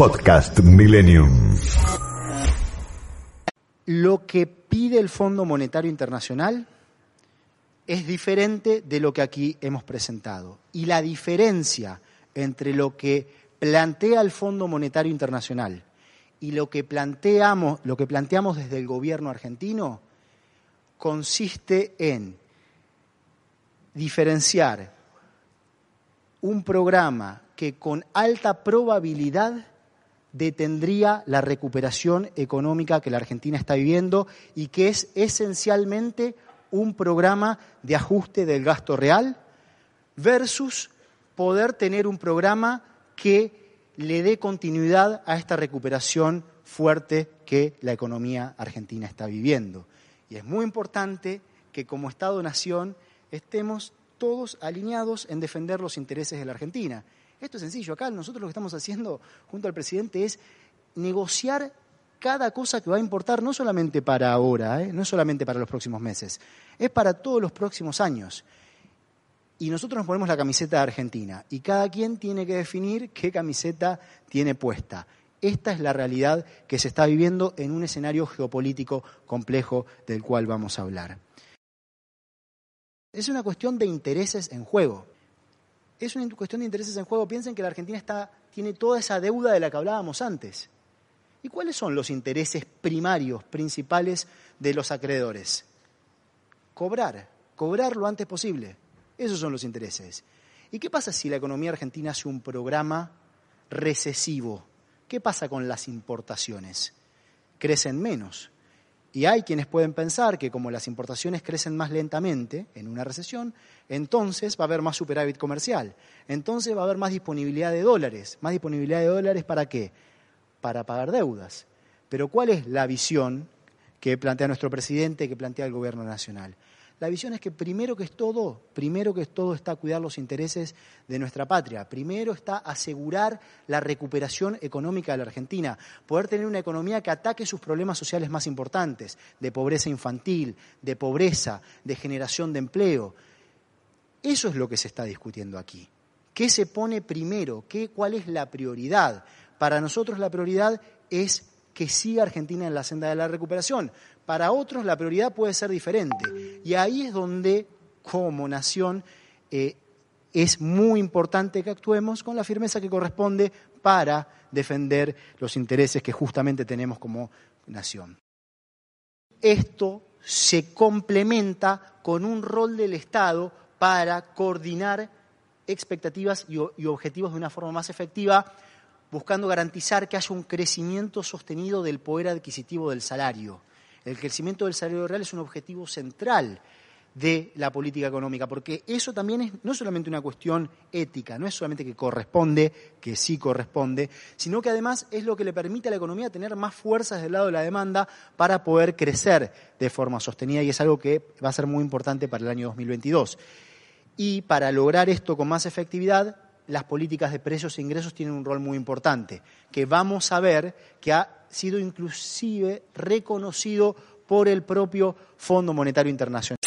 Podcast Millennium. Lo que pide el Fondo Monetario Internacional es diferente de lo que aquí hemos presentado. Y la diferencia entre lo que plantea el Fondo Monetario Internacional y lo que planteamos, lo que planteamos desde el gobierno argentino consiste en diferenciar un programa que con alta probabilidad detendría la recuperación económica que la Argentina está viviendo y que es esencialmente un programa de ajuste del gasto real versus poder tener un programa que le dé continuidad a esta recuperación fuerte que la economía argentina está viviendo. Y es muy importante que como Estado-Nación estemos todos alineados en defender los intereses de la Argentina. Esto es sencillo. Acá nosotros lo que estamos haciendo junto al presidente es negociar cada cosa que va a importar, no solamente para ahora, ¿eh? no solamente para los próximos meses, es para todos los próximos años. Y nosotros nos ponemos la camiseta de Argentina y cada quien tiene que definir qué camiseta tiene puesta. Esta es la realidad que se está viviendo en un escenario geopolítico complejo del cual vamos a hablar. Es una cuestión de intereses en juego. Es una cuestión de intereses en juego. Piensen que la Argentina tiene toda esa deuda de la que hablábamos antes. ¿Y cuáles son los intereses primarios, principales de los acreedores? Cobrar, cobrar lo antes posible. Esos son los intereses. ¿Y qué pasa si la economía argentina hace un programa recesivo? ¿Qué pasa con las importaciones? Crecen menos. Y hay quienes pueden pensar que como las importaciones crecen más lentamente en una recesión, entonces va a haber más superávit comercial, entonces va a haber más disponibilidad de dólares. ¿Más disponibilidad de dólares para qué? Para pagar deudas. Pero ¿cuál es la visión que plantea nuestro presidente, que plantea el gobierno nacional? La visión es que primero que es todo, primero que es todo está cuidar los intereses de nuestra patria. Primero está asegurar la recuperación económica de la Argentina, poder tener una economía que ataque sus problemas sociales más importantes, de pobreza infantil, de pobreza, de generación de empleo. Eso es lo que se está discutiendo aquí. ¿Qué se pone primero? ¿Qué, ¿Cuál es la prioridad? Para nosotros la prioridad es que siga Argentina en la senda de la recuperación. Para otros la prioridad puede ser diferente. Y ahí es donde, como nación, eh, es muy importante que actuemos con la firmeza que corresponde para defender los intereses que justamente tenemos como nación. Esto se complementa con un rol del Estado para coordinar expectativas y objetivos de una forma más efectiva buscando garantizar que haya un crecimiento sostenido del poder adquisitivo del salario. El crecimiento del salario real es un objetivo central de la política económica, porque eso también es no solamente una cuestión ética, no es solamente que corresponde, que sí corresponde, sino que además es lo que le permite a la economía tener más fuerzas del lado de la demanda para poder crecer de forma sostenida y es algo que va a ser muy importante para el año 2022. Y para lograr esto con más efectividad, las políticas de precios e ingresos tienen un rol muy importante, que vamos a ver que ha sido inclusive reconocido por el propio Fondo Monetario Internacional.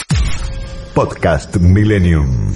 Podcast Millennium.